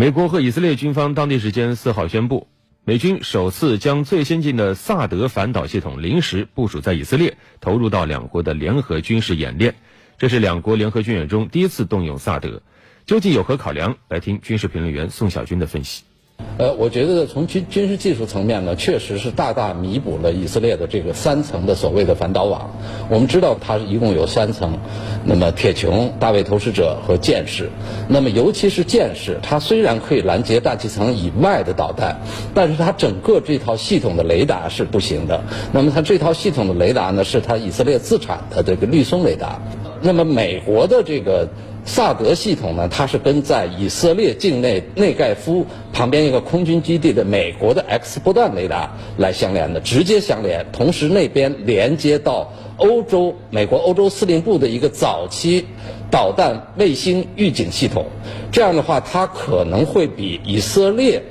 美国和以色列军方当地时间四号宣布，美军首次将最先进的萨德反导系统临时部署在以色列，投入到两国的联合军事演练。这是两国联合军演中第一次动用萨德，究竟有何考量？来听军事评论员宋小军的分析。呃，我觉得从军军事技术层面呢，确实是大大弥补了以色列的这个三层的所谓的反导网。我们知道它一共有三层，那么铁穹、大卫投石者和箭矢。那么尤其是箭矢，它虽然可以拦截大气层以外的导弹，但是它整个这套系统的雷达是不行的。那么它这套系统的雷达呢，是它以色列自产的这个绿松雷达。那么美国的这个。萨德系统呢，它是跟在以色列境内内盖夫旁边一个空军基地的美国的 X 波段雷达来相连的，直接相连。同时那边连接到欧洲美国欧洲司令部的一个早期导弹卫星预警系统。这样的话，它可能会比以色列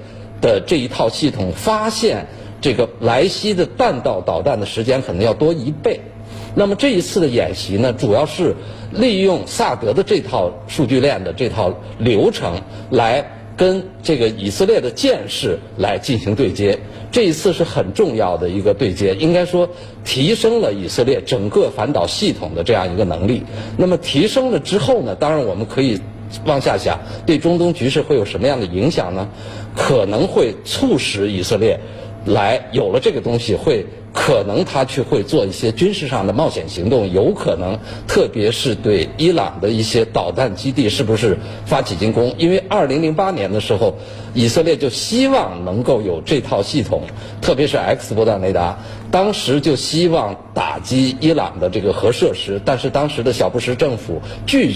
的这一套系统发现这个来袭的弹道导弹的时间可能要多一倍。那么这一次的演习呢，主要是利用萨德的这套数据链的这套流程，来跟这个以色列的舰士来进行对接。这一次是很重要的一个对接，应该说提升了以色列整个反导系统的这样一个能力。那么提升了之后呢，当然我们可以往下想，对中东局势会有什么样的影响呢？可能会促使以色列来有了这个东西会。可能他去会做一些军事上的冒险行动，有可能，特别是对伊朗的一些导弹基地，是不是发起进攻？因为二零零八年的时候，以色列就希望能够有这套系统，特别是 X 波段雷达，当时就希望打击伊朗的这个核设施，但是当时的小布什政府拒绝。